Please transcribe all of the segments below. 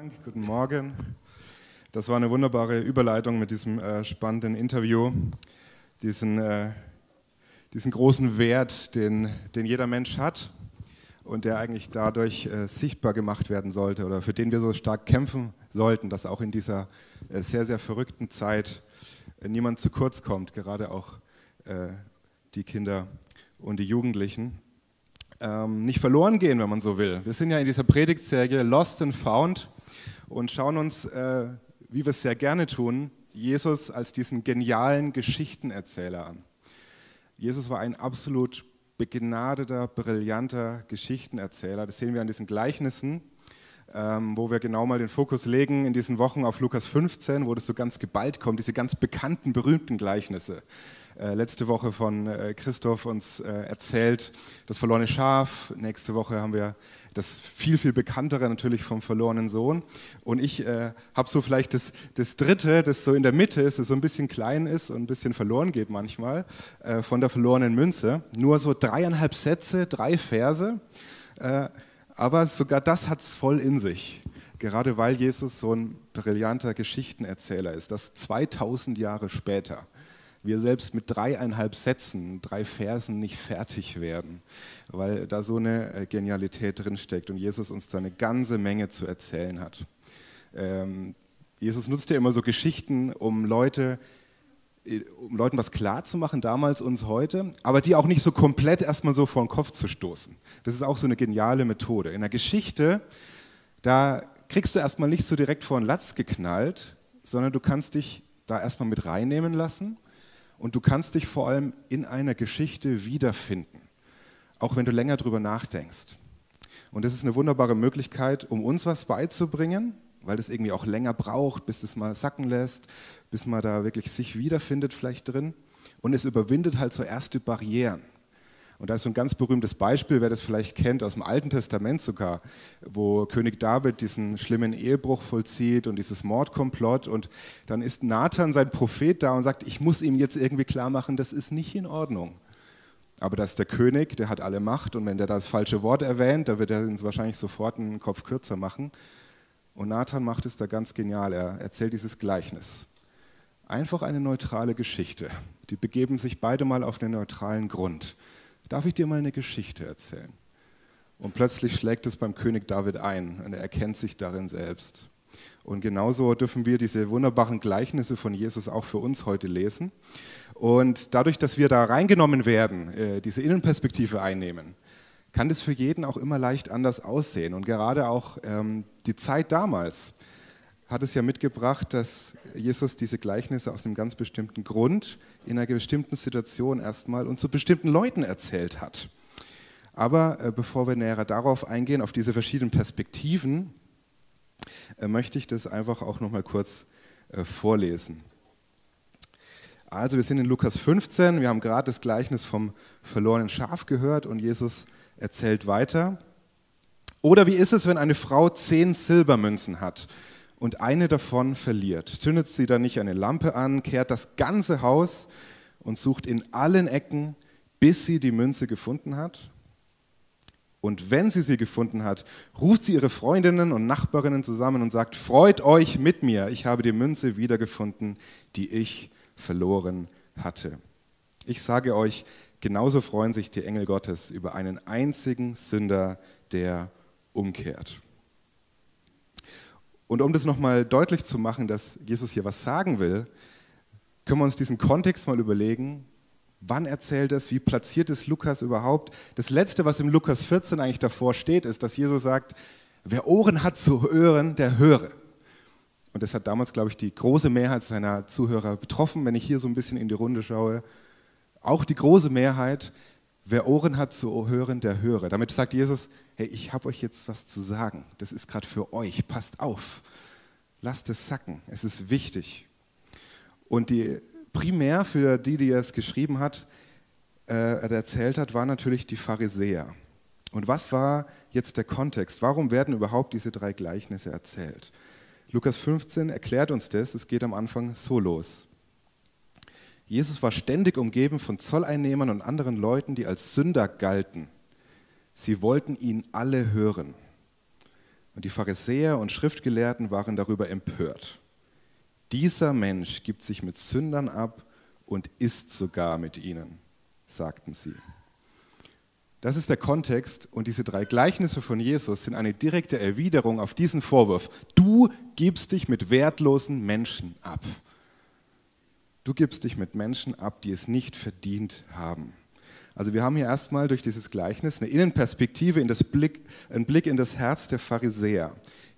Dank, guten Morgen. Das war eine wunderbare Überleitung mit diesem äh, spannenden Interview, diesen, äh, diesen großen Wert, den, den jeder Mensch hat und der eigentlich dadurch äh, sichtbar gemacht werden sollte oder für den wir so stark kämpfen sollten, dass auch in dieser äh, sehr, sehr verrückten Zeit äh, niemand zu kurz kommt, gerade auch äh, die Kinder und die Jugendlichen. Ähm, nicht verloren gehen, wenn man so will. Wir sind ja in dieser Predigtserie Lost and Found und schauen uns, äh, wie wir es sehr gerne tun, Jesus als diesen genialen Geschichtenerzähler an. Jesus war ein absolut begnadeter, brillanter Geschichtenerzähler. Das sehen wir an diesen Gleichnissen, ähm, wo wir genau mal den Fokus legen in diesen Wochen auf Lukas 15, wo das so ganz geballt kommt, diese ganz bekannten, berühmten Gleichnisse. Äh, letzte Woche von äh, Christoph uns äh, erzählt, das verlorene Schaf. Nächste Woche haben wir das viel, viel bekanntere natürlich vom verlorenen Sohn. Und ich äh, habe so vielleicht das, das dritte, das so in der Mitte ist, das so ein bisschen klein ist und ein bisschen verloren geht manchmal, äh, von der verlorenen Münze. Nur so dreieinhalb Sätze, drei Verse. Äh, aber sogar das hat es voll in sich. Gerade weil Jesus so ein brillanter Geschichtenerzähler ist, das 2000 Jahre später wir selbst mit dreieinhalb Sätzen, drei Versen nicht fertig werden, weil da so eine äh, Genialität drinsteckt und Jesus uns da eine ganze Menge zu erzählen hat. Ähm, Jesus nutzt ja immer so Geschichten, um Leute äh, um Leuten was klarzumachen, damals uns heute, aber die auch nicht so komplett erstmal so vor den Kopf zu stoßen. Das ist auch so eine geniale Methode. In der Geschichte, da kriegst du erstmal nicht so direkt vor den Latz geknallt, sondern du kannst dich da erstmal mit reinnehmen lassen und du kannst dich vor allem in einer Geschichte wiederfinden, auch wenn du länger drüber nachdenkst. Und das ist eine wunderbare Möglichkeit, um uns was beizubringen, weil das irgendwie auch länger braucht, bis es mal sacken lässt, bis man da wirklich sich wiederfindet vielleicht drin. Und es überwindet halt so erste Barrieren. Und da ist so ein ganz berühmtes Beispiel, wer das vielleicht kennt, aus dem Alten Testament sogar, wo König David diesen schlimmen Ehebruch vollzieht und dieses Mordkomplott. Und dann ist Nathan, sein Prophet, da und sagt, ich muss ihm jetzt irgendwie klar machen, das ist nicht in Ordnung. Aber das ist der König, der hat alle Macht und wenn der das falsche Wort erwähnt, dann wird er uns wahrscheinlich sofort einen Kopf kürzer machen. Und Nathan macht es da ganz genial. Er erzählt dieses Gleichnis. Einfach eine neutrale Geschichte. Die begeben sich beide mal auf einen neutralen Grund darf ich dir mal eine Geschichte erzählen? Und plötzlich schlägt es beim König David ein und er erkennt sich darin selbst. Und genauso dürfen wir diese wunderbaren Gleichnisse von Jesus auch für uns heute lesen. Und dadurch, dass wir da reingenommen werden, äh, diese Innenperspektive einnehmen, kann das für jeden auch immer leicht anders aussehen. Und gerade auch ähm, die Zeit damals hat es ja mitgebracht, dass Jesus diese Gleichnisse aus einem ganz bestimmten Grund in einer bestimmten Situation erstmal und zu bestimmten Leuten erzählt hat. Aber äh, bevor wir näher darauf eingehen, auf diese verschiedenen Perspektiven, äh, möchte ich das einfach auch noch mal kurz äh, vorlesen. Also wir sind in Lukas 15, wir haben gerade das Gleichnis vom verlorenen Schaf gehört und Jesus erzählt weiter. Oder wie ist es, wenn eine Frau zehn Silbermünzen hat und eine davon verliert, zündet sie dann nicht eine Lampe an, kehrt das ganze Haus und sucht in allen Ecken, bis sie die Münze gefunden hat? Und wenn sie sie gefunden hat, ruft sie ihre Freundinnen und Nachbarinnen zusammen und sagt, freut euch mit mir, ich habe die Münze wiedergefunden, die ich verloren hatte. Ich sage euch, genauso freuen sich die Engel Gottes über einen einzigen Sünder, der umkehrt. Und um das nochmal deutlich zu machen, dass Jesus hier was sagen will, können wir uns diesen Kontext mal überlegen. Wann erzählt es? Wie platziert es Lukas überhaupt? Das Letzte, was im Lukas 14 eigentlich davor steht, ist, dass Jesus sagt, wer Ohren hat zu hören, der höre. Und das hat damals, glaube ich, die große Mehrheit seiner Zuhörer betroffen, wenn ich hier so ein bisschen in die Runde schaue. Auch die große Mehrheit, wer Ohren hat zu hören, der höre. Damit sagt Jesus, hey, ich habe euch jetzt was zu sagen. Das ist gerade für euch. Passt auf. Lasst es sacken. Es ist wichtig. Und die primär für die, die es geschrieben hat, äh, erzählt hat, waren natürlich die Pharisäer. Und was war jetzt der Kontext? Warum werden überhaupt diese drei Gleichnisse erzählt? Lukas 15 erklärt uns das. Es geht am Anfang so los. Jesus war ständig umgeben von Zolleinnehmern und anderen Leuten, die als Sünder galten. Sie wollten ihn alle hören. Und die Pharisäer und Schriftgelehrten waren darüber empört. Dieser Mensch gibt sich mit Sündern ab und isst sogar mit ihnen, sagten sie. Das ist der Kontext und diese drei Gleichnisse von Jesus sind eine direkte Erwiderung auf diesen Vorwurf. Du gibst dich mit wertlosen Menschen ab. Du gibst dich mit Menschen ab, die es nicht verdient haben. Also wir haben hier erstmal durch dieses Gleichnis eine Innenperspektive, in das Blick, einen Blick in das Herz der Pharisäer.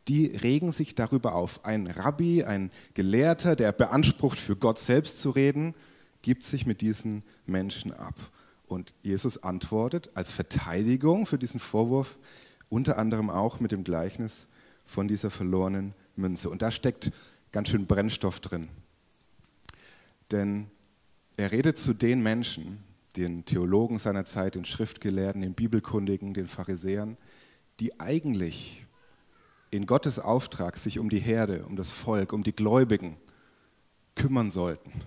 Die regen sich darüber auf. Ein Rabbi, ein Gelehrter, der beansprucht, für Gott selbst zu reden, gibt sich mit diesen Menschen ab. Und Jesus antwortet als Verteidigung für diesen Vorwurf unter anderem auch mit dem Gleichnis von dieser verlorenen Münze. Und da steckt ganz schön Brennstoff drin. Denn er redet zu den Menschen, den Theologen seiner Zeit, den Schriftgelehrten, den Bibelkundigen, den Pharisäern, die eigentlich in Gottes Auftrag sich um die Herde, um das Volk, um die Gläubigen kümmern sollten.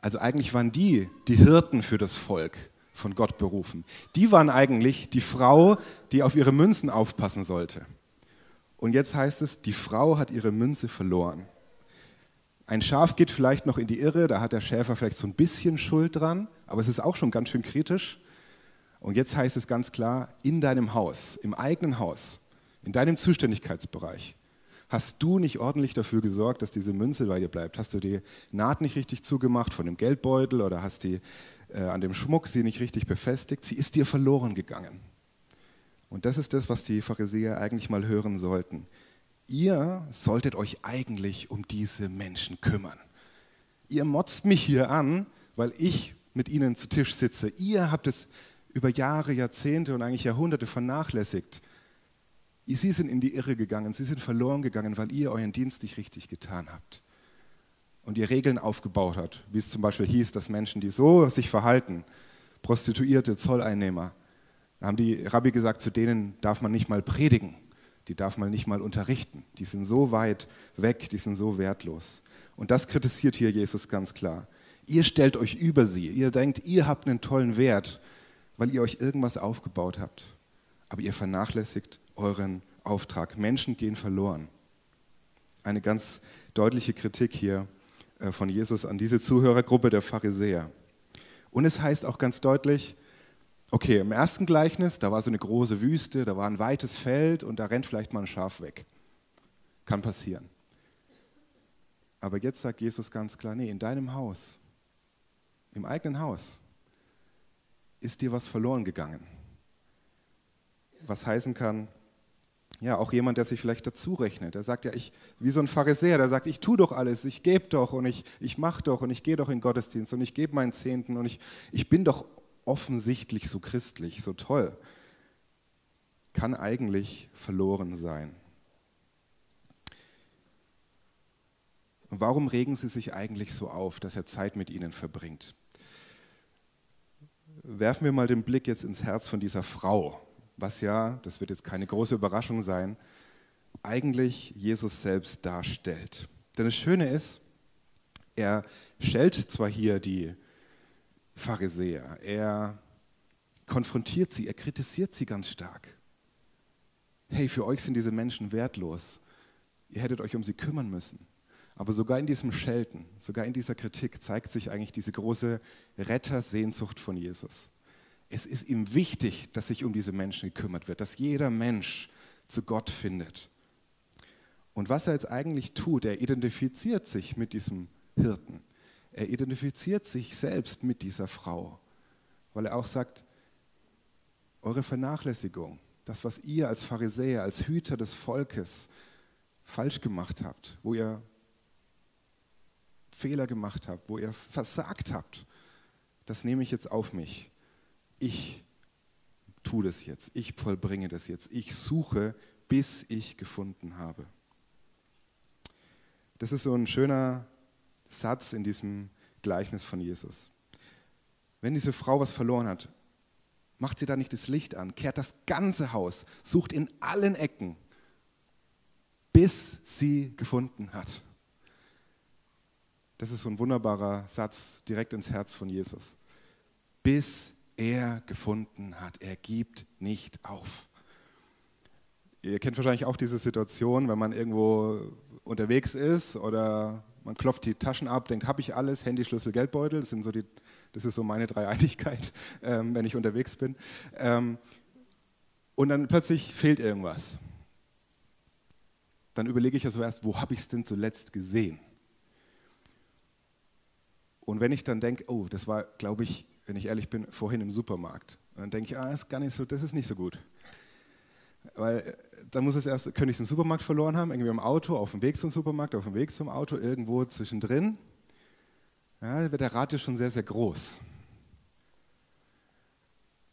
Also eigentlich waren die die Hirten für das Volk von Gott berufen. Die waren eigentlich die Frau, die auf ihre Münzen aufpassen sollte. Und jetzt heißt es, die Frau hat ihre Münze verloren. Ein Schaf geht vielleicht noch in die Irre, da hat der Schäfer vielleicht so ein bisschen Schuld dran, aber es ist auch schon ganz schön kritisch. Und jetzt heißt es ganz klar, in deinem Haus, im eigenen Haus, in deinem Zuständigkeitsbereich, hast du nicht ordentlich dafür gesorgt, dass diese Münze bei dir bleibt? Hast du die Naht nicht richtig zugemacht von dem Geldbeutel oder hast die äh, an dem Schmuck sie nicht richtig befestigt? Sie ist dir verloren gegangen. Und das ist das, was die Pharisäer eigentlich mal hören sollten ihr solltet euch eigentlich um diese Menschen kümmern. Ihr motzt mich hier an, weil ich mit ihnen zu Tisch sitze. Ihr habt es über Jahre, Jahrzehnte und eigentlich Jahrhunderte vernachlässigt. Sie sind in die Irre gegangen, sie sind verloren gegangen, weil ihr euren Dienst nicht richtig getan habt. Und ihr Regeln aufgebaut habt, wie es zum Beispiel hieß, dass Menschen, die so sich verhalten, Prostituierte, Zolleinnehmer, da haben die Rabbi gesagt, zu denen darf man nicht mal predigen die darf man nicht mal unterrichten. Die sind so weit weg, die sind so wertlos. Und das kritisiert hier Jesus ganz klar. Ihr stellt euch über sie. Ihr denkt, ihr habt einen tollen Wert, weil ihr euch irgendwas aufgebaut habt. Aber ihr vernachlässigt euren Auftrag. Menschen gehen verloren. Eine ganz deutliche Kritik hier äh, von Jesus an diese Zuhörergruppe der Pharisäer. Und es heißt auch ganz deutlich, Okay, im ersten Gleichnis, da war so eine große Wüste, da war ein weites Feld und da rennt vielleicht mal ein Schaf weg. Kann passieren. Aber jetzt sagt Jesus ganz klar, nee, in deinem Haus, im eigenen Haus, ist dir was verloren gegangen. Was heißen kann, ja, auch jemand, der sich vielleicht dazu rechnet. Der sagt ja, ich, wie so ein Pharisäer, der sagt, ich tue doch alles, ich gebe doch und ich, ich mache doch und ich gehe doch in Gottesdienst und ich gebe meinen Zehnten und ich, ich bin doch offensichtlich so christlich, so toll, kann eigentlich verloren sein. Und warum regen Sie sich eigentlich so auf, dass er Zeit mit Ihnen verbringt? Werfen wir mal den Blick jetzt ins Herz von dieser Frau, was ja, das wird jetzt keine große Überraschung sein, eigentlich Jesus selbst darstellt. Denn das Schöne ist, er stellt zwar hier die Pharisäer. Er konfrontiert sie, er kritisiert sie ganz stark. Hey, für euch sind diese Menschen wertlos. Ihr hättet euch um sie kümmern müssen. Aber sogar in diesem Schelten, sogar in dieser Kritik zeigt sich eigentlich diese große Rettersehnsucht von Jesus. Es ist ihm wichtig, dass sich um diese Menschen gekümmert wird, dass jeder Mensch zu Gott findet. Und was er jetzt eigentlich tut, er identifiziert sich mit diesem Hirten. Er identifiziert sich selbst mit dieser Frau, weil er auch sagt, eure Vernachlässigung, das, was ihr als Pharisäer, als Hüter des Volkes falsch gemacht habt, wo ihr Fehler gemacht habt, wo ihr versagt habt, das nehme ich jetzt auf mich. Ich tue das jetzt, ich vollbringe das jetzt, ich suche, bis ich gefunden habe. Das ist so ein schöner Satz in diesem Gleichnis von Jesus. Wenn diese Frau was verloren hat, macht sie da nicht das Licht an, kehrt das ganze Haus, sucht in allen Ecken, bis sie gefunden hat. Das ist so ein wunderbarer Satz direkt ins Herz von Jesus. Bis er gefunden hat. Er gibt nicht auf. Ihr kennt wahrscheinlich auch diese Situation, wenn man irgendwo unterwegs ist oder man klopft die Taschen ab, denkt, habe ich alles, Handy, Schlüssel, Geldbeutel, das, sind so die, das ist so meine Dreieinigkeit, ähm, wenn ich unterwegs bin. Ähm, und dann plötzlich fehlt irgendwas. Dann überlege ich ja so erst, wo habe ich es denn zuletzt gesehen? Und wenn ich dann denke, oh, das war, glaube ich, wenn ich ehrlich bin, vorhin im Supermarkt, dann denke ich, ah, ist gar nicht so, das ist nicht so gut. Weil äh, dann muss es erst, könnte ich es im Supermarkt verloren haben, irgendwie im Auto, auf dem Weg zum Supermarkt, auf dem Weg zum Auto, irgendwo zwischendrin. Ja, wird der Radius schon sehr, sehr groß.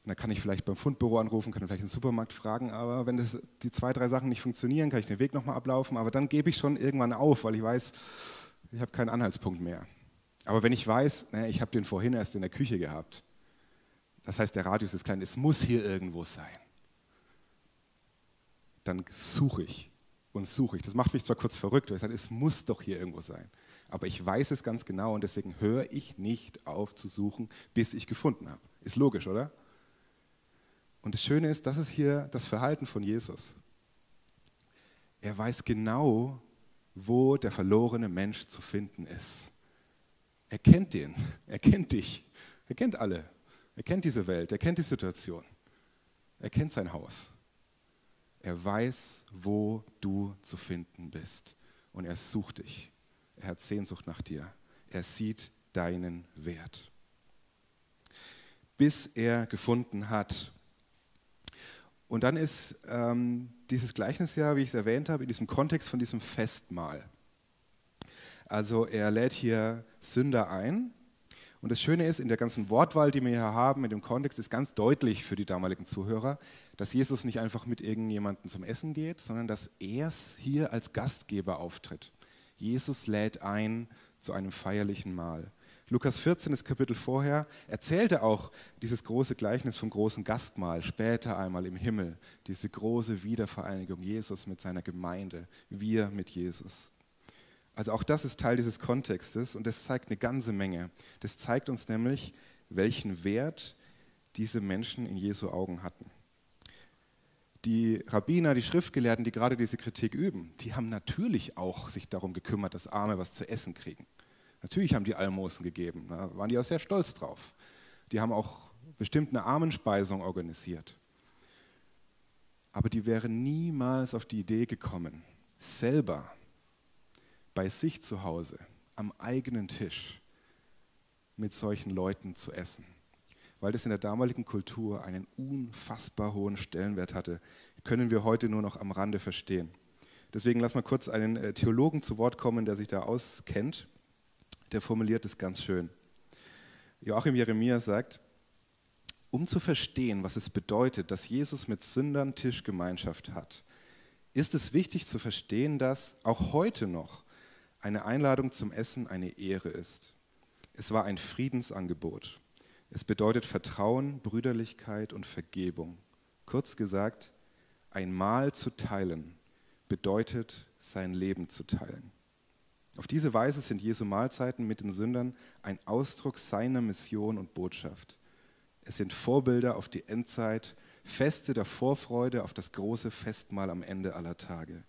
Dann kann ich vielleicht beim Fundbüro anrufen, kann vielleicht den Supermarkt fragen, aber wenn das, die zwei, drei Sachen nicht funktionieren, kann ich den Weg nochmal ablaufen, aber dann gebe ich schon irgendwann auf, weil ich weiß, ich habe keinen Anhaltspunkt mehr. Aber wenn ich weiß, ne, ich habe den vorhin erst in der Küche gehabt, das heißt, der Radius ist klein, es muss hier irgendwo sein dann suche ich und suche ich. Das macht mich zwar kurz verrückt, weil ich sage, es muss doch hier irgendwo sein. Aber ich weiß es ganz genau und deswegen höre ich nicht auf zu suchen, bis ich gefunden habe. Ist logisch, oder? Und das Schöne ist, das ist hier das Verhalten von Jesus. Er weiß genau, wo der verlorene Mensch zu finden ist. Er kennt den, er kennt dich, er kennt alle, er kennt diese Welt, er kennt die Situation, er kennt sein Haus. Er weiß, wo du zu finden bist. Und er sucht dich. Er hat Sehnsucht nach dir. Er sieht deinen Wert. Bis er gefunden hat. Und dann ist ähm, dieses Gleichnis ja, wie ich es erwähnt habe, in diesem Kontext von diesem Festmahl. Also er lädt hier Sünder ein und das Schöne ist, in der ganzen Wortwahl, die wir hier haben, in dem Kontext, ist ganz deutlich für die damaligen Zuhörer, dass Jesus nicht einfach mit irgendjemandem zum Essen geht, sondern dass er hier als Gastgeber auftritt. Jesus lädt ein zu einem feierlichen Mahl. Lukas 14, das Kapitel vorher, erzählte auch dieses große Gleichnis vom großen Gastmahl, später einmal im Himmel, diese große Wiedervereinigung Jesus mit seiner Gemeinde, wir mit Jesus. Also auch das ist Teil dieses Kontextes und das zeigt eine ganze Menge. Das zeigt uns nämlich, welchen Wert diese Menschen in Jesu Augen hatten. Die Rabbiner, die Schriftgelehrten, die gerade diese Kritik üben, die haben natürlich auch sich darum gekümmert, dass Arme was zu essen kriegen. Natürlich haben die Almosen gegeben, da waren die auch sehr stolz drauf. Die haben auch bestimmt eine Armenspeisung organisiert. Aber die wären niemals auf die Idee gekommen, selber bei sich zu Hause am eigenen Tisch mit solchen Leuten zu essen, weil das in der damaligen Kultur einen unfassbar hohen Stellenwert hatte, können wir heute nur noch am Rande verstehen. Deswegen lass mal kurz einen äh, Theologen zu Wort kommen, der sich da auskennt. Der formuliert es ganz schön. Joachim Jeremia sagt, um zu verstehen, was es bedeutet, dass Jesus mit Sündern Tischgemeinschaft hat, ist es wichtig zu verstehen, dass auch heute noch eine Einladung zum Essen eine Ehre ist. Es war ein Friedensangebot. Es bedeutet Vertrauen, Brüderlichkeit und Vergebung. Kurz gesagt, ein Mahl zu teilen bedeutet sein Leben zu teilen. Auf diese Weise sind Jesu Mahlzeiten mit den Sündern ein Ausdruck seiner Mission und Botschaft. Es sind Vorbilder auf die Endzeit, Feste der Vorfreude auf das große Festmahl am Ende aller Tage.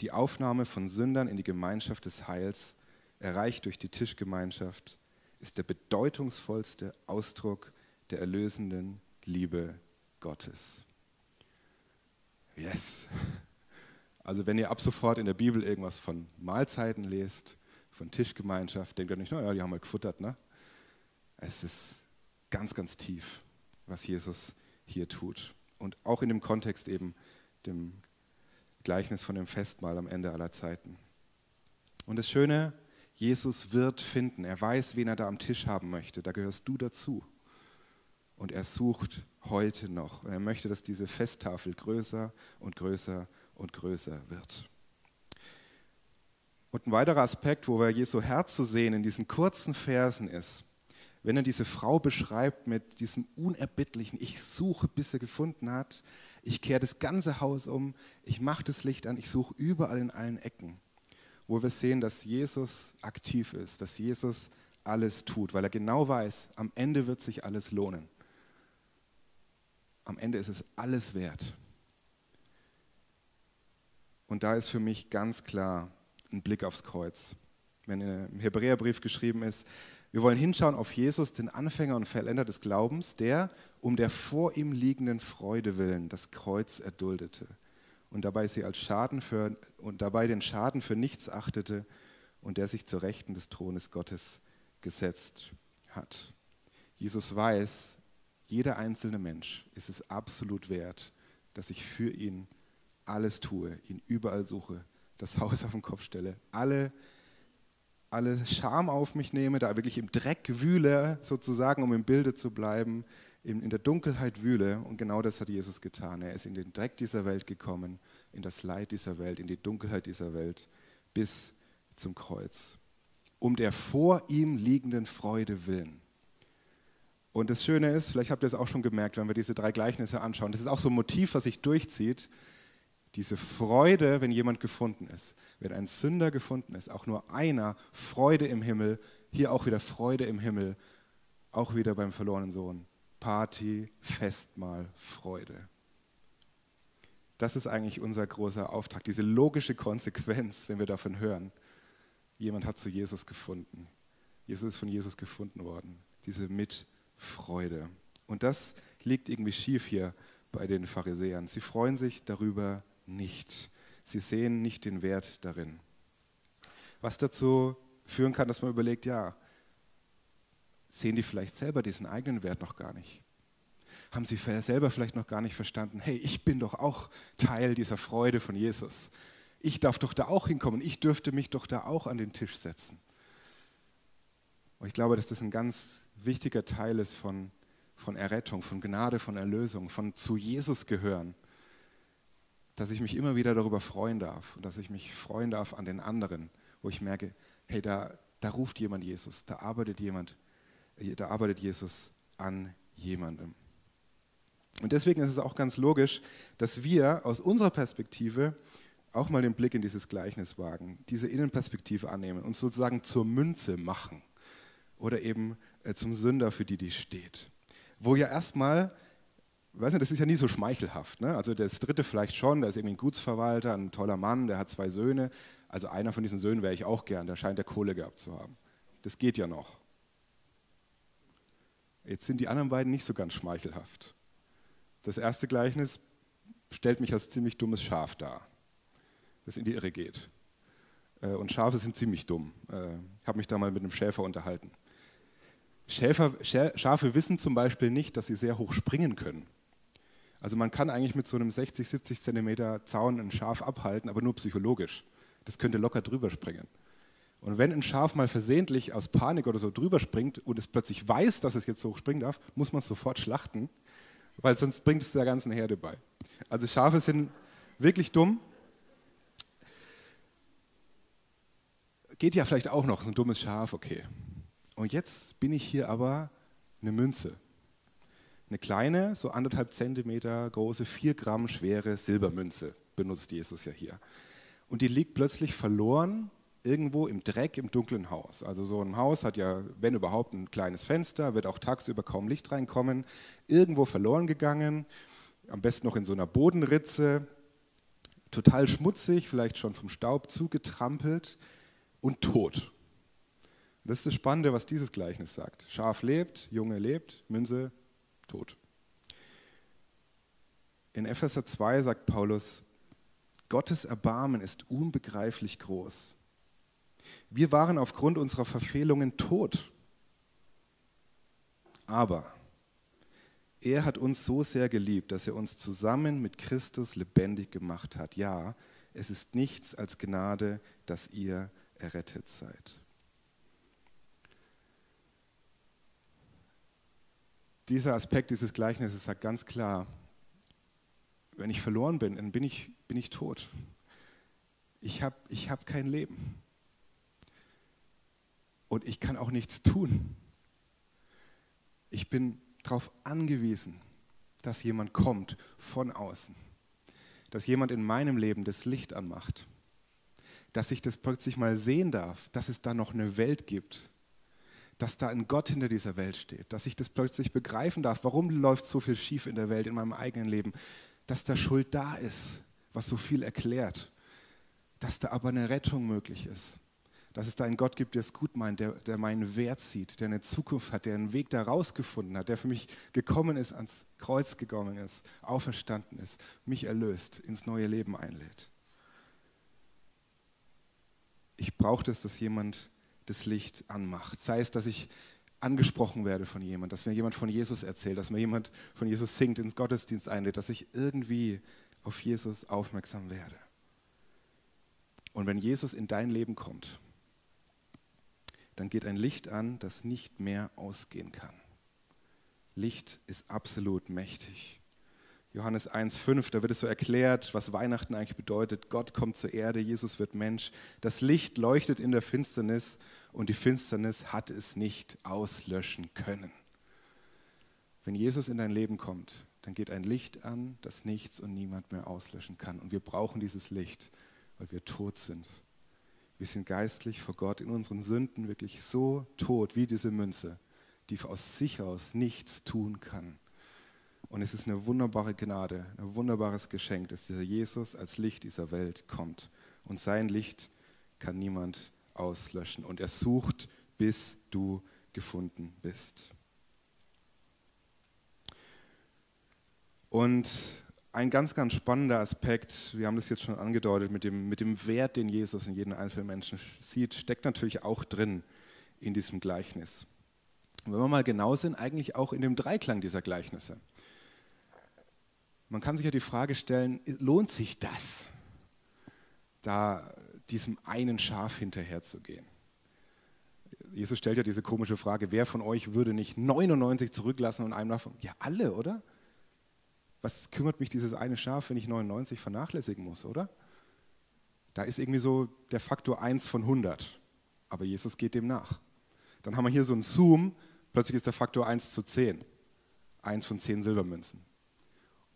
Die Aufnahme von Sündern in die Gemeinschaft des Heils, erreicht durch die Tischgemeinschaft, ist der bedeutungsvollste Ausdruck der erlösenden Liebe Gottes. Yes. Also wenn ihr ab sofort in der Bibel irgendwas von Mahlzeiten lest, von Tischgemeinschaft, denkt ihr nicht, naja, die haben mal gefuttert. Ne? Es ist ganz, ganz tief, was Jesus hier tut. Und auch in dem Kontext eben, dem Gleichnis von dem Festmahl am Ende aller Zeiten. Und das Schöne, Jesus wird finden. Er weiß, wen er da am Tisch haben möchte. Da gehörst du dazu. Und er sucht heute noch. Und er möchte, dass diese Festtafel größer und größer und größer wird. Und ein weiterer Aspekt, wo wir Jesu Herz zu sehen in diesen kurzen Versen ist, wenn er diese Frau beschreibt mit diesem unerbittlichen, ich suche, bis er gefunden hat, ich kehre das ganze Haus um, ich mache das Licht an, ich suche überall in allen Ecken, wo wir sehen, dass Jesus aktiv ist, dass Jesus alles tut, weil er genau weiß, am Ende wird sich alles lohnen. Am Ende ist es alles wert. Und da ist für mich ganz klar ein Blick aufs Kreuz. Wenn im Hebräerbrief geschrieben ist, wir wollen hinschauen auf Jesus, den Anfänger und Verländer des Glaubens, der um der vor ihm liegenden Freude willen das Kreuz erduldete und dabei sie als Schaden für und dabei den Schaden für nichts achtete und der sich zur Rechten des Thrones Gottes gesetzt hat. Jesus weiß, jeder einzelne Mensch ist es absolut wert, dass ich für ihn alles tue, ihn überall suche, das Haus auf den Kopf stelle, alle alle Scham auf mich nehme, da wirklich im Dreck wühle, sozusagen, um im Bilde zu bleiben, in, in der Dunkelheit wühle. Und genau das hat Jesus getan. Er ist in den Dreck dieser Welt gekommen, in das Leid dieser Welt, in die Dunkelheit dieser Welt, bis zum Kreuz. Um der vor ihm liegenden Freude willen. Und das Schöne ist, vielleicht habt ihr es auch schon gemerkt, wenn wir diese drei Gleichnisse anschauen, das ist auch so ein Motiv, was sich durchzieht diese Freude, wenn jemand gefunden ist, wenn ein Sünder gefunden ist, auch nur einer, Freude im Himmel, hier auch wieder Freude im Himmel, auch wieder beim verlorenen Sohn. Party, Festmahl, Freude. Das ist eigentlich unser großer Auftrag, diese logische Konsequenz, wenn wir davon hören. Jemand hat zu Jesus gefunden. Jesus ist von Jesus gefunden worden. Diese Mitfreude. Und das liegt irgendwie schief hier bei den Pharisäern. Sie freuen sich darüber, nicht. Sie sehen nicht den Wert darin. Was dazu führen kann, dass man überlegt, ja, sehen die vielleicht selber diesen eigenen Wert noch gar nicht? Haben sie selber vielleicht noch gar nicht verstanden, hey, ich bin doch auch Teil dieser Freude von Jesus. Ich darf doch da auch hinkommen, ich dürfte mich doch da auch an den Tisch setzen. Und ich glaube, dass das ein ganz wichtiger Teil ist von, von Errettung, von Gnade, von Erlösung, von zu Jesus gehören dass ich mich immer wieder darüber freuen darf und dass ich mich freuen darf an den anderen, wo ich merke, hey, da, da ruft jemand Jesus, da arbeitet jemand, da arbeitet Jesus an jemandem. Und deswegen ist es auch ganz logisch, dass wir aus unserer Perspektive auch mal den Blick in dieses Gleichnis wagen, diese Innenperspektive annehmen, uns sozusagen zur Münze machen oder eben äh, zum Sünder, für die die steht. Wo ja erstmal weiß nicht, das ist ja nie so schmeichelhaft. Ne? Also das dritte vielleicht schon, der ist irgendwie ein Gutsverwalter, ein toller Mann, der hat zwei Söhne. Also einer von diesen Söhnen wäre ich auch gern, der scheint der Kohle gehabt zu haben. Das geht ja noch. Jetzt sind die anderen beiden nicht so ganz schmeichelhaft. Das erste Gleichnis stellt mich als ziemlich dummes Schaf dar, das in die Irre geht. Äh, und Schafe sind ziemlich dumm. Ich äh, habe mich da mal mit einem Schäfer unterhalten. Schäfer, Schafe wissen zum Beispiel nicht, dass sie sehr hoch springen können. Also man kann eigentlich mit so einem 60, 70 Zentimeter Zaun ein Schaf abhalten, aber nur psychologisch. Das könnte locker drüber springen. Und wenn ein Schaf mal versehentlich aus Panik oder so drüber springt und es plötzlich weiß, dass es jetzt so springen darf, muss man es sofort schlachten, weil sonst bringt es der ganzen Herde bei. Also Schafe sind wirklich dumm. Geht ja vielleicht auch noch, so ein dummes Schaf, okay. Und jetzt bin ich hier aber eine Münze. Eine kleine, so anderthalb Zentimeter große, vier Gramm schwere Silbermünze benutzt Jesus ja hier. Und die liegt plötzlich verloren irgendwo im Dreck im dunklen Haus. Also so ein Haus hat ja, wenn überhaupt, ein kleines Fenster, wird auch tagsüber kaum Licht reinkommen. Irgendwo verloren gegangen, am besten noch in so einer Bodenritze, total schmutzig, vielleicht schon vom Staub zugetrampelt und tot. Das ist das Spannende, was dieses Gleichnis sagt. Schaf lebt, Junge lebt, Münze tot. In Epheser 2 sagt Paulus, Gottes Erbarmen ist unbegreiflich groß. Wir waren aufgrund unserer Verfehlungen tot. Aber er hat uns so sehr geliebt, dass er uns zusammen mit Christus lebendig gemacht hat. Ja, es ist nichts als Gnade, dass ihr errettet seid. dieser Aspekt dieses Gleichnisses sagt ganz klar, wenn ich verloren bin, dann bin ich, bin ich tot. Ich habe ich hab kein Leben. Und ich kann auch nichts tun. Ich bin darauf angewiesen, dass jemand kommt von außen. Dass jemand in meinem Leben das Licht anmacht. Dass ich das plötzlich mal sehen darf, dass es da noch eine Welt gibt, dass da ein Gott hinter dieser Welt steht, dass ich das plötzlich begreifen darf, warum läuft so viel schief in der Welt, in meinem eigenen Leben, dass da Schuld da ist, was so viel erklärt, dass da aber eine Rettung möglich ist. Dass es da einen Gott gibt, der es gut meint, der, der meinen Wert sieht, der eine Zukunft hat, der einen Weg da rausgefunden hat, der für mich gekommen ist, ans Kreuz gekommen ist, auferstanden ist, mich erlöst, ins neue Leben einlädt. Ich brauche das, dass jemand das Licht anmacht. Sei es, dass ich angesprochen werde von jemand, dass mir jemand von Jesus erzählt, dass mir jemand von Jesus singt, ins Gottesdienst einlädt, dass ich irgendwie auf Jesus aufmerksam werde. Und wenn Jesus in dein Leben kommt, dann geht ein Licht an, das nicht mehr ausgehen kann. Licht ist absolut mächtig. Johannes 1,5, da wird es so erklärt, was Weihnachten eigentlich bedeutet. Gott kommt zur Erde, Jesus wird Mensch. Das Licht leuchtet in der Finsternis und die Finsternis hat es nicht auslöschen können. Wenn Jesus in dein Leben kommt, dann geht ein Licht an, das nichts und niemand mehr auslöschen kann. Und wir brauchen dieses Licht, weil wir tot sind. Wir sind geistlich vor Gott in unseren Sünden wirklich so tot wie diese Münze, die aus sich aus nichts tun kann. Und es ist eine wunderbare Gnade, ein wunderbares Geschenk, dass dieser Jesus als Licht dieser Welt kommt. Und sein Licht kann niemand auslöschen. Und er sucht, bis du gefunden bist. Und ein ganz, ganz spannender Aspekt, wir haben das jetzt schon angedeutet, mit dem, mit dem Wert, den Jesus in jedem einzelnen Menschen sieht, steckt natürlich auch drin in diesem Gleichnis. Und wenn wir mal genau sind, eigentlich auch in dem Dreiklang dieser Gleichnisse. Man kann sich ja die Frage stellen, lohnt sich das, da diesem einen Schaf hinterherzugehen? Jesus stellt ja diese komische Frage, wer von euch würde nicht 99 zurücklassen und einem davon? Ja, alle, oder? Was kümmert mich dieses eine Schaf, wenn ich 99 vernachlässigen muss, oder? Da ist irgendwie so der Faktor 1 von 100. Aber Jesus geht dem nach. Dann haben wir hier so einen Zoom, plötzlich ist der Faktor 1 zu 10. 1 von 10 Silbermünzen.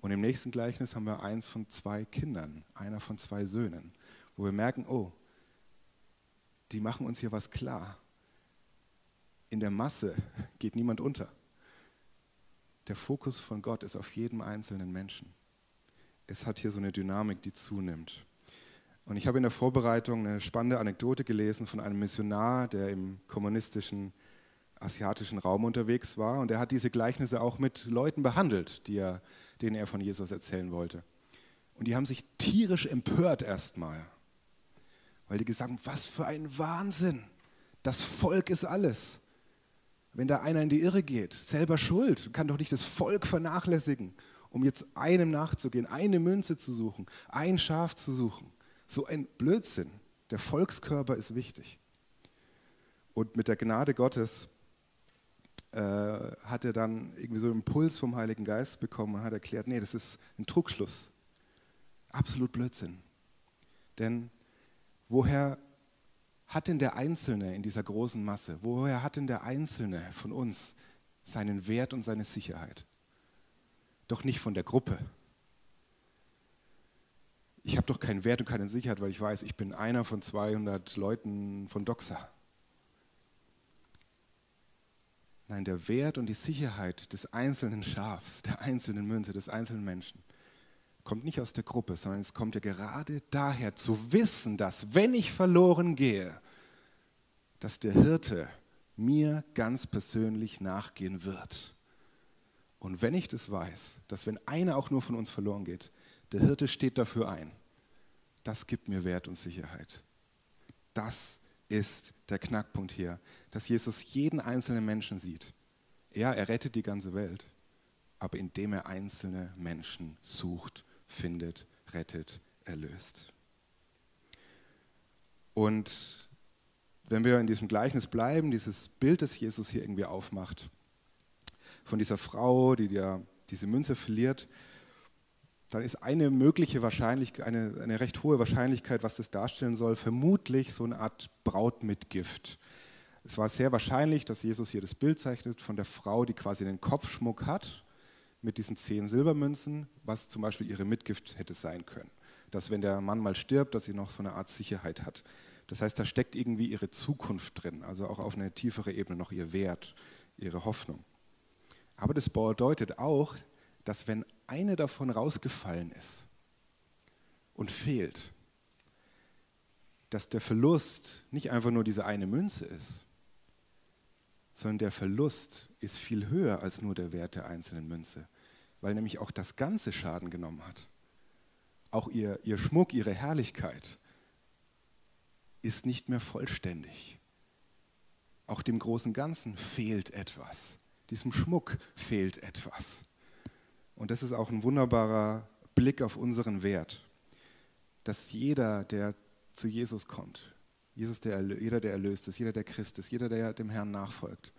Und im nächsten Gleichnis haben wir eins von zwei Kindern, einer von zwei Söhnen, wo wir merken, oh, die machen uns hier was klar. In der Masse geht niemand unter. Der Fokus von Gott ist auf jedem einzelnen Menschen. Es hat hier so eine Dynamik, die zunimmt. Und ich habe in der Vorbereitung eine spannende Anekdote gelesen von einem Missionar, der im kommunistischen asiatischen Raum unterwegs war. Und er hat diese Gleichnisse auch mit Leuten behandelt, er, denen er von Jesus erzählen wollte. Und die haben sich tierisch empört erstmal, weil die gesagt haben, was für ein Wahnsinn. Das Volk ist alles. Wenn da einer in die Irre geht, selber schuld, kann doch nicht das Volk vernachlässigen, um jetzt einem nachzugehen, eine Münze zu suchen, ein Schaf zu suchen. So ein Blödsinn. Der Volkskörper ist wichtig. Und mit der Gnade Gottes äh, hat er dann irgendwie so einen Impuls vom Heiligen Geist bekommen und hat erklärt, nee, das ist ein Trugschluss. Absolut Blödsinn. Denn woher hat denn der Einzelne in dieser großen Masse, woher hat denn der Einzelne von uns seinen Wert und seine Sicherheit? Doch nicht von der Gruppe. Ich habe doch keinen Wert und keine Sicherheit, weil ich weiß, ich bin einer von 200 Leuten von Doxa. Nein, der Wert und die Sicherheit des einzelnen Schafs, der einzelnen Münze, des einzelnen Menschen kommt nicht aus der Gruppe, sondern es kommt ja gerade daher zu wissen, dass wenn ich verloren gehe, dass der Hirte mir ganz persönlich nachgehen wird. Und wenn ich das weiß, dass wenn einer auch nur von uns verloren geht, der Hirte steht dafür ein, das gibt mir Wert und Sicherheit. Das ist der Knackpunkt hier, dass Jesus jeden einzelnen Menschen sieht. Ja, er rettet die ganze Welt, aber indem er einzelne Menschen sucht, findet, rettet, erlöst. Und wenn wir in diesem Gleichnis bleiben, dieses Bild, das Jesus hier irgendwie aufmacht, von dieser Frau, die ja diese Münze verliert, dann ist eine mögliche Wahrscheinlichkeit, eine, eine recht hohe Wahrscheinlichkeit, was das darstellen soll, vermutlich so eine Art Brautmitgift. Es war sehr wahrscheinlich, dass Jesus hier das Bild zeichnet von der Frau, die quasi den Kopfschmuck hat mit diesen zehn Silbermünzen, was zum Beispiel ihre Mitgift hätte sein können. Dass wenn der Mann mal stirbt, dass sie noch so eine Art Sicherheit hat. Das heißt, da steckt irgendwie ihre Zukunft drin, also auch auf eine tiefere Ebene noch ihr Wert, ihre Hoffnung. Aber das bedeutet auch, dass wenn eine davon rausgefallen ist und fehlt, dass der Verlust nicht einfach nur diese eine Münze ist, sondern der Verlust ist viel höher als nur der Wert der einzelnen Münze, weil nämlich auch das ganze Schaden genommen hat. Auch ihr, ihr Schmuck, ihre Herrlichkeit ist nicht mehr vollständig. Auch dem großen Ganzen fehlt etwas. Diesem Schmuck fehlt etwas. Und das ist auch ein wunderbarer Blick auf unseren Wert, dass jeder, der zu Jesus kommt, Jesus, der, jeder, der erlöst ist, jeder, der Christ ist, jeder, der dem Herrn nachfolgt,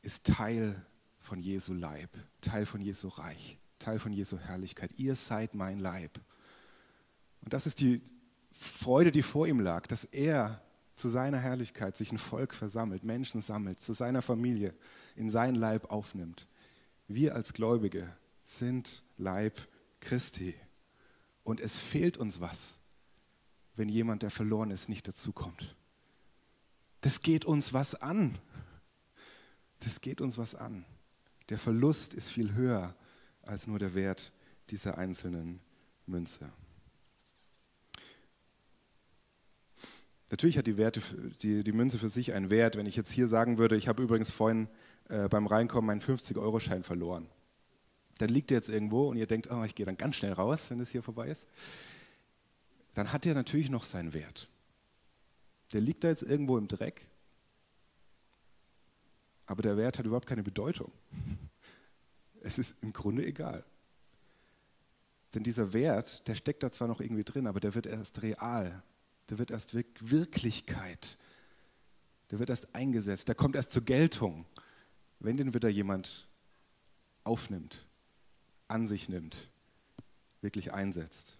ist Teil von Jesu Leib, Teil von Jesu Reich, Teil von Jesu Herrlichkeit. Ihr seid mein Leib. Und das ist die Freude, die vor ihm lag, dass er zu seiner Herrlichkeit sich ein Volk versammelt, Menschen sammelt, zu seiner Familie, in sein Leib aufnimmt. Wir als Gläubige sind Leib Christi. Und es fehlt uns was, wenn jemand, der verloren ist, nicht dazukommt. Das geht uns was an. Das geht uns was an. Der Verlust ist viel höher als nur der Wert dieser einzelnen Münze. Natürlich hat die, Werte, die, die Münze für sich einen Wert. Wenn ich jetzt hier sagen würde, ich habe übrigens vorhin äh, beim Reinkommen meinen 50-Euro-Schein verloren, dann liegt der jetzt irgendwo und ihr denkt, oh, ich gehe dann ganz schnell raus, wenn das hier vorbei ist, dann hat der natürlich noch seinen Wert. Der liegt da jetzt irgendwo im Dreck, aber der Wert hat überhaupt keine Bedeutung. Es ist im Grunde egal. Denn dieser Wert, der steckt da zwar noch irgendwie drin, aber der wird erst real, der wird erst Wirklichkeit. Der wird erst eingesetzt, der kommt erst zur Geltung, wenn den wieder jemand aufnimmt, an sich nimmt, wirklich einsetzt.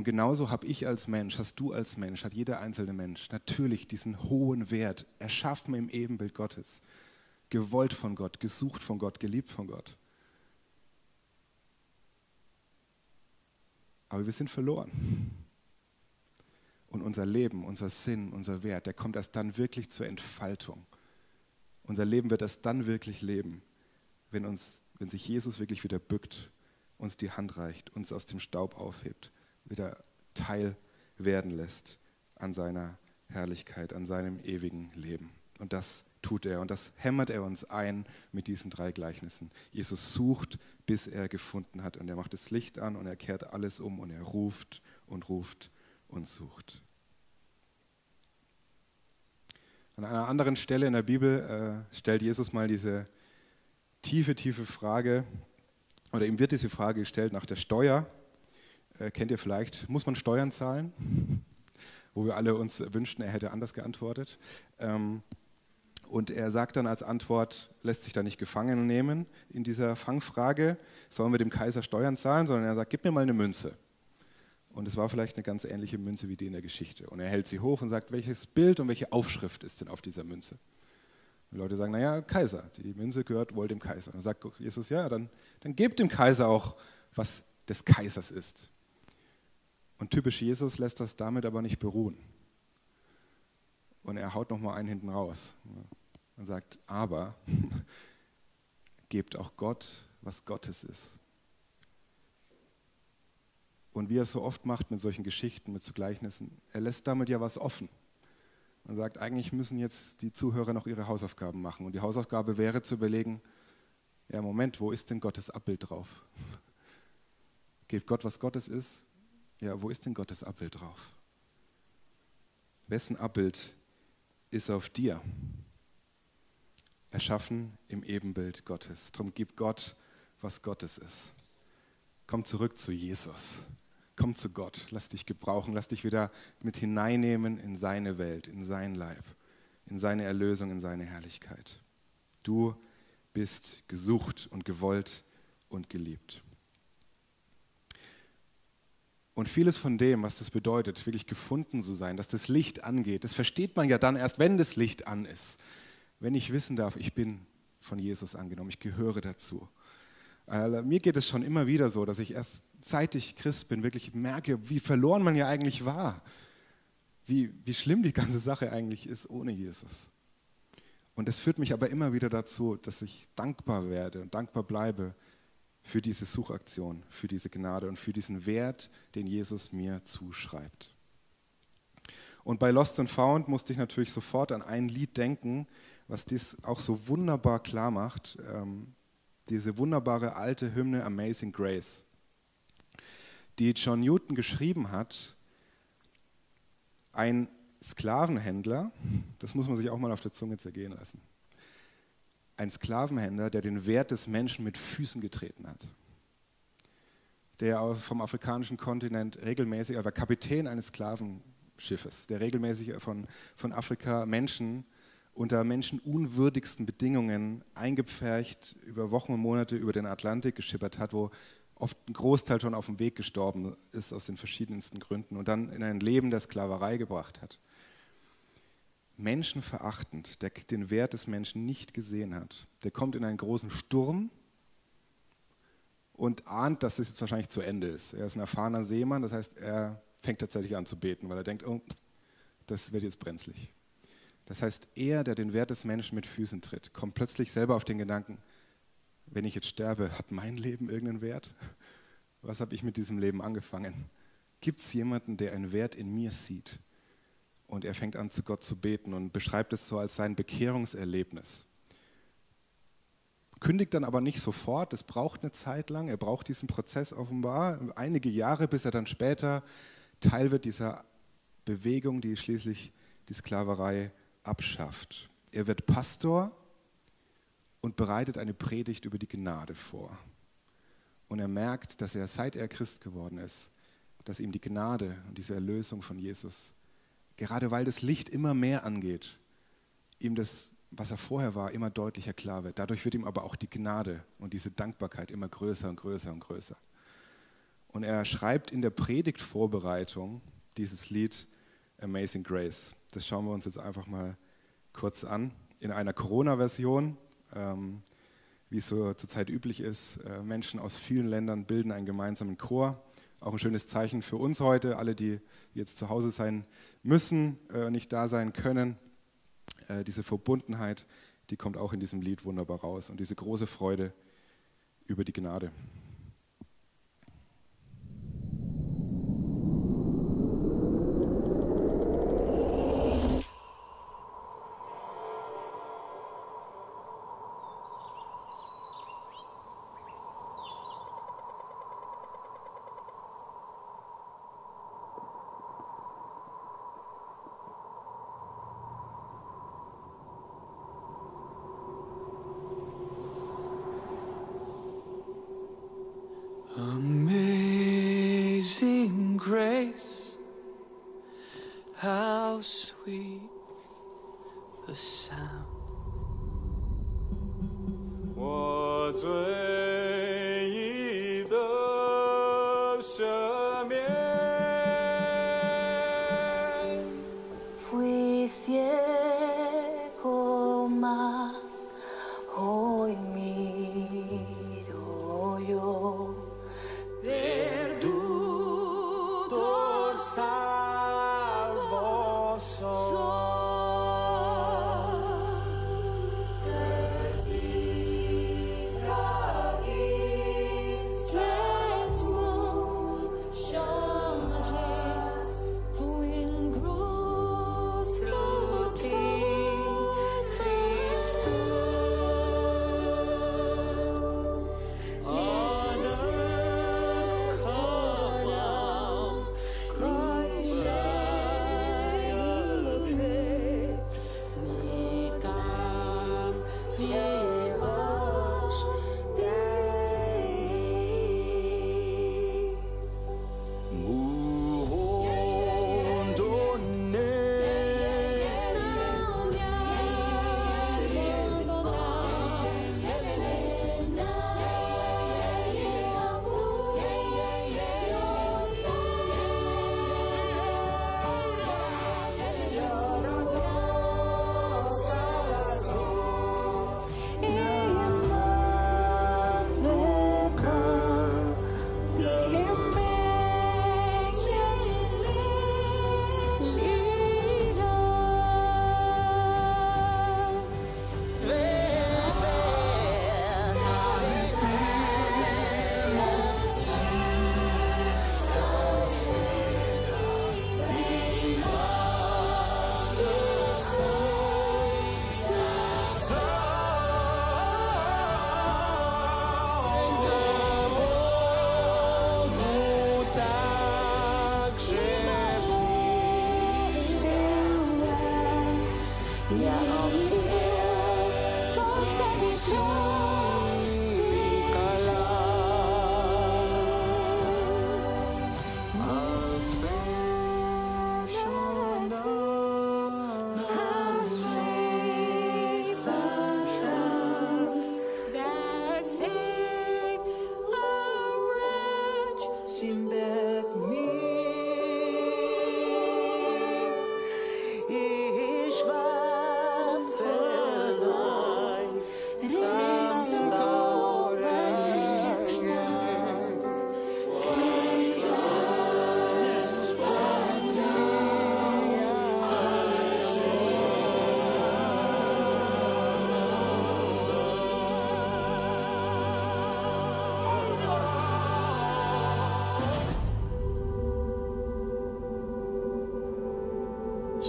Und genauso habe ich als Mensch, hast du als Mensch, hat jeder einzelne Mensch natürlich diesen hohen Wert, erschaffen im Ebenbild Gottes, gewollt von Gott, gesucht von Gott, geliebt von Gott. Aber wir sind verloren. Und unser Leben, unser Sinn, unser Wert, der kommt erst dann wirklich zur Entfaltung. Unser Leben wird erst dann wirklich leben, wenn, uns, wenn sich Jesus wirklich wieder bückt, uns die Hand reicht, uns aus dem Staub aufhebt, wieder Teil werden lässt an seiner Herrlichkeit, an seinem ewigen Leben. Und das tut er und das hämmert er uns ein mit diesen drei Gleichnissen. Jesus sucht, bis er gefunden hat und er macht das Licht an und er kehrt alles um und er ruft und ruft und sucht. An einer anderen Stelle in der Bibel äh, stellt Jesus mal diese tiefe, tiefe Frage, oder ihm wird diese Frage gestellt nach der Steuer. Äh, kennt ihr vielleicht, muss man Steuern zahlen? Wo wir alle uns wünschten, er hätte anders geantwortet. Ähm, und er sagt dann als Antwort, lässt sich da nicht gefangen nehmen in dieser Fangfrage, sollen wir dem Kaiser Steuern zahlen, sondern er sagt, gib mir mal eine Münze. Und es war vielleicht eine ganz ähnliche Münze wie die in der Geschichte. Und er hält sie hoch und sagt, welches Bild und welche Aufschrift ist denn auf dieser Münze? Und die Leute sagen, naja, Kaiser. Die Münze gehört wohl dem Kaiser. Und dann sagt Jesus, ja, dann, dann gebt dem Kaiser auch, was des Kaisers ist. Und typisch Jesus lässt das damit aber nicht beruhen. Und er haut nochmal einen hinten raus und sagt, aber gebt auch Gott, was Gottes ist. Und wie er es so oft macht mit solchen Geschichten, mit so Gleichnissen, er lässt damit ja was offen. Und sagt, eigentlich müssen jetzt die Zuhörer noch ihre Hausaufgaben machen. Und die Hausaufgabe wäre zu überlegen, ja Moment, wo ist denn Gottes Abbild drauf? Geht Gott, was Gottes ist? Ja, wo ist denn Gottes Abbild drauf? Wessen Abbild ist auf dir? Erschaffen im Ebenbild Gottes. Darum gibt Gott, was Gottes ist. Komm zurück zu Jesus. Komm zu Gott. Lass dich gebrauchen. Lass dich wieder mit hineinnehmen in seine Welt, in sein Leib, in seine Erlösung, in seine Herrlichkeit. Du bist gesucht und gewollt und geliebt. Und vieles von dem, was das bedeutet, wirklich gefunden zu sein, dass das Licht angeht, das versteht man ja dann erst, wenn das Licht an ist. Wenn ich wissen darf, ich bin von Jesus angenommen, ich gehöre dazu. Also, mir geht es schon immer wieder so, dass ich erst seit ich Christ bin wirklich merke, wie verloren man ja eigentlich war. Wie, wie schlimm die ganze Sache eigentlich ist ohne Jesus. Und das führt mich aber immer wieder dazu, dass ich dankbar werde und dankbar bleibe für diese Suchaktion, für diese Gnade und für diesen Wert, den Jesus mir zuschreibt. Und bei Lost and Found musste ich natürlich sofort an ein Lied denken, was dies auch so wunderbar klar macht. Ähm, diese wunderbare alte Hymne Amazing Grace, die John Newton geschrieben hat. Ein Sklavenhändler, das muss man sich auch mal auf der Zunge zergehen lassen. Ein Sklavenhändler, der den Wert des Menschen mit Füßen getreten hat. Der vom afrikanischen Kontinent regelmäßig, er war Kapitän eines Sklavenschiffes, der regelmäßig von, von Afrika Menschen unter menschenunwürdigsten Bedingungen eingepfercht über Wochen und Monate über den Atlantik geschippert hat, wo oft ein Großteil schon auf dem Weg gestorben ist aus den verschiedensten Gründen und dann in ein Leben der Sklaverei gebracht hat. Menschenverachtend, der den Wert des Menschen nicht gesehen hat, der kommt in einen großen Sturm und ahnt, dass es jetzt wahrscheinlich zu Ende ist. Er ist ein erfahrener Seemann, das heißt, er fängt tatsächlich an zu beten, weil er denkt, oh, das wird jetzt brenzlig. Das heißt, er, der den Wert des Menschen mit Füßen tritt, kommt plötzlich selber auf den Gedanken, wenn ich jetzt sterbe, hat mein Leben irgendeinen Wert? Was habe ich mit diesem Leben angefangen? Gibt es jemanden, der einen Wert in mir sieht? Und er fängt an, zu Gott zu beten und beschreibt es so als sein Bekehrungserlebnis. Kündigt dann aber nicht sofort, es braucht eine Zeit lang, er braucht diesen Prozess offenbar, einige Jahre, bis er dann später Teil wird dieser Bewegung, die schließlich die Sklaverei abschafft. Er wird Pastor und bereitet eine Predigt über die Gnade vor. Und er merkt, dass er, seit er Christ geworden ist, dass ihm die Gnade und diese Erlösung von Jesus, gerade weil das Licht immer mehr angeht, ihm das, was er vorher war, immer deutlicher klar wird. Dadurch wird ihm aber auch die Gnade und diese Dankbarkeit immer größer und größer und größer. Und er schreibt in der Predigtvorbereitung dieses Lied Amazing Grace. Das schauen wir uns jetzt einfach mal kurz an. In einer Corona-Version, ähm, wie es so zurzeit üblich ist. Äh, Menschen aus vielen Ländern bilden einen gemeinsamen Chor. Auch ein schönes Zeichen für uns heute, alle, die jetzt zu Hause sein müssen, äh, nicht da sein können. Äh, diese Verbundenheit, die kommt auch in diesem Lied wunderbar raus und diese große Freude über die Gnade. sweet the sound.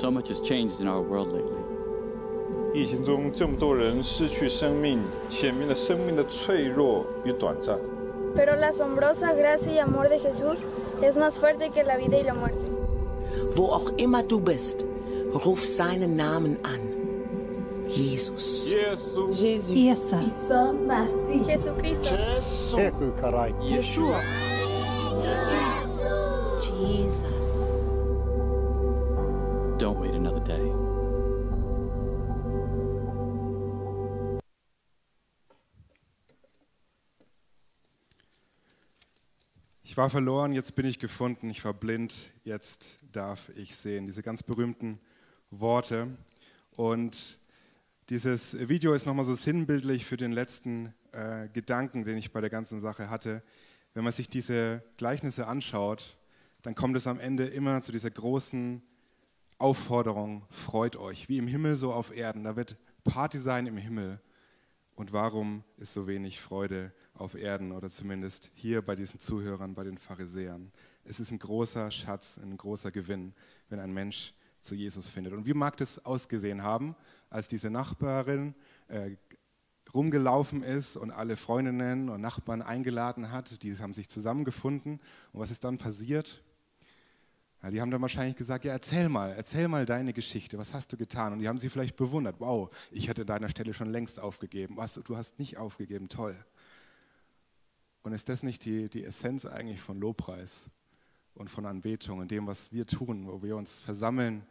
So much has changed in our world lately. 疫情中，这么多人失去生命，显明了生命的脆弱与短暂。 Pero la asombrosa gracia y amor de Jesús es más fuerte que la vida y la muerte. Wo auch immer du bist, ruf seinen Namen an. Jesus. Jésus. Jesucristo. Yeshua. Jesus. Don't Ich war verloren, jetzt bin ich gefunden. Ich war blind, jetzt darf ich sehen. Diese ganz berühmten Worte. Und dieses Video ist nochmal so sinnbildlich für den letzten äh, Gedanken, den ich bei der ganzen Sache hatte. Wenn man sich diese Gleichnisse anschaut, dann kommt es am Ende immer zu dieser großen Aufforderung, freut euch, wie im Himmel so auf Erden. Da wird Party sein im Himmel. Und warum ist so wenig Freude auf Erden oder zumindest hier bei diesen Zuhörern, bei den Pharisäern? Es ist ein großer Schatz, ein großer Gewinn, wenn ein Mensch zu Jesus findet. Und wie mag das ausgesehen haben, als diese Nachbarin äh, rumgelaufen ist und alle Freundinnen und Nachbarn eingeladen hat? Die haben sich zusammengefunden. Und was ist dann passiert? Ja, die haben dann wahrscheinlich gesagt, ja, erzähl mal, erzähl mal deine Geschichte, was hast du getan? Und die haben sie vielleicht bewundert, wow, ich hätte deiner Stelle schon längst aufgegeben. Was, du hast nicht aufgegeben, toll. Und ist das nicht die, die Essenz eigentlich von Lobpreis und von Anbetung und dem, was wir tun, wo wir uns versammeln,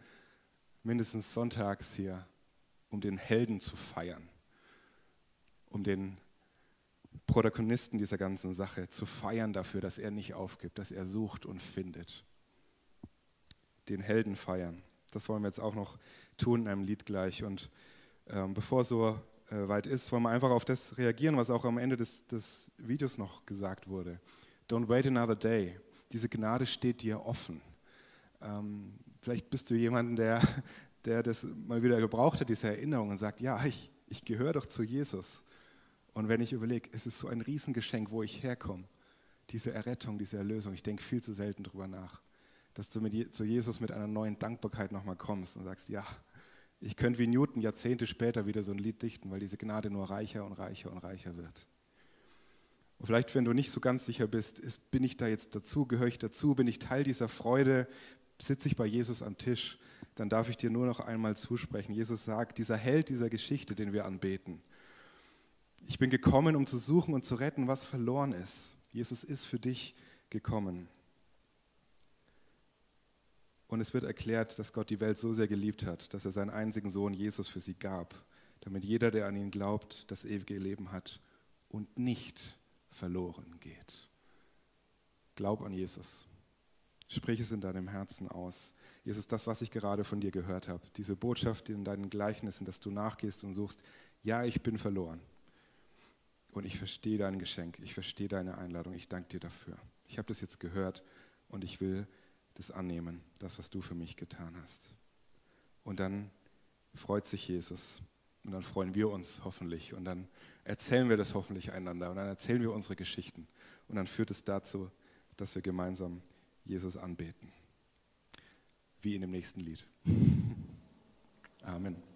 mindestens sonntags hier, um den Helden zu feiern, um den Protagonisten dieser ganzen Sache zu feiern dafür, dass er nicht aufgibt, dass er sucht und findet den Helden feiern. Das wollen wir jetzt auch noch tun in einem Lied gleich. Und ähm, bevor so äh, weit ist, wollen wir einfach auf das reagieren, was auch am Ende des, des Videos noch gesagt wurde. Don't wait another day. Diese Gnade steht dir offen. Ähm, vielleicht bist du jemand, der, der das mal wieder gebraucht hat, diese Erinnerung und sagt, ja, ich, ich gehöre doch zu Jesus. Und wenn ich überlege, es ist so ein Riesengeschenk, wo ich herkomme. Diese Errettung, diese Erlösung. Ich denke viel zu selten drüber nach dass du mit, zu Jesus mit einer neuen Dankbarkeit nochmal kommst und sagst, ja, ich könnte wie Newton Jahrzehnte später wieder so ein Lied dichten, weil diese Gnade nur reicher und reicher und reicher wird. Und vielleicht, wenn du nicht so ganz sicher bist, ist, bin ich da jetzt dazu, gehöre ich dazu, bin ich Teil dieser Freude, sitze ich bei Jesus am Tisch, dann darf ich dir nur noch einmal zusprechen. Jesus sagt, dieser Held dieser Geschichte, den wir anbeten, ich bin gekommen, um zu suchen und zu retten, was verloren ist. Jesus ist für dich gekommen. Und es wird erklärt, dass Gott die Welt so sehr geliebt hat, dass er seinen einzigen Sohn Jesus für sie gab, damit jeder, der an ihn glaubt, das ewige Leben hat und nicht verloren geht. Glaub an Jesus. Sprich es in deinem Herzen aus. Jesus, das, was ich gerade von dir gehört habe, diese Botschaft in deinen Gleichnissen, dass du nachgehst und suchst, ja, ich bin verloren. Und ich verstehe dein Geschenk, ich verstehe deine Einladung, ich danke dir dafür. Ich habe das jetzt gehört und ich will das annehmen, das, was du für mich getan hast. Und dann freut sich Jesus und dann freuen wir uns hoffentlich und dann erzählen wir das hoffentlich einander und dann erzählen wir unsere Geschichten und dann führt es dazu, dass wir gemeinsam Jesus anbeten. Wie in dem nächsten Lied. Amen.